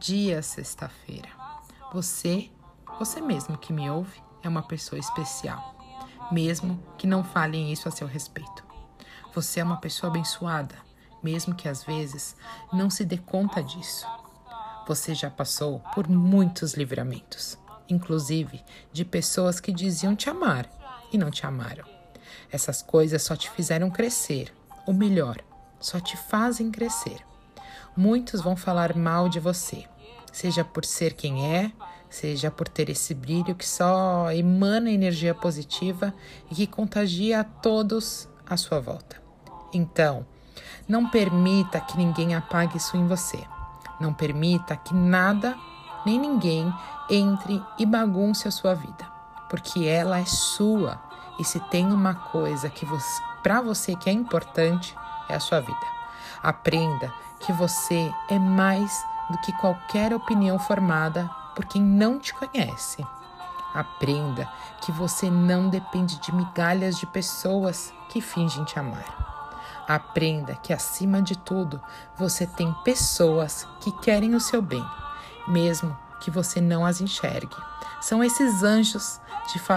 dia, sexta-feira. Você, você mesmo que me ouve, é uma pessoa especial, mesmo que não falem isso a seu respeito. Você é uma pessoa abençoada, mesmo que às vezes não se dê conta disso. Você já passou por muitos livramentos, inclusive de pessoas que diziam te amar e não te amaram. Essas coisas só te fizeram crescer, ou melhor, só te fazem crescer. Muitos vão falar mal de você, seja por ser quem é, seja por ter esse brilho que só emana energia positiva e que contagia a todos à sua volta. Então, não permita que ninguém apague isso em você. Não permita que nada nem ninguém entre e bagunce a sua vida, porque ela é sua. E se tem uma coisa que para você que é importante, é a sua vida. Aprenda que você é mais do que qualquer opinião formada por quem não te conhece. Aprenda que você não depende de migalhas de pessoas que fingem te amar. Aprenda que, acima de tudo, você tem pessoas que querem o seu bem, mesmo que você não as enxergue. São esses anjos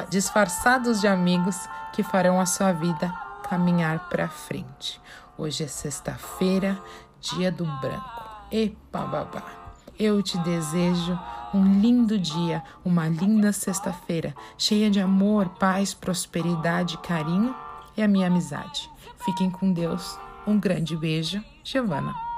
disfarçados de amigos que farão a sua vida caminhar para frente. Hoje é sexta-feira, dia do branco. Epa babá. Eu te desejo um lindo dia, uma linda sexta-feira, cheia de amor, paz, prosperidade, carinho e a minha amizade. Fiquem com Deus. Um grande beijo, Giovana.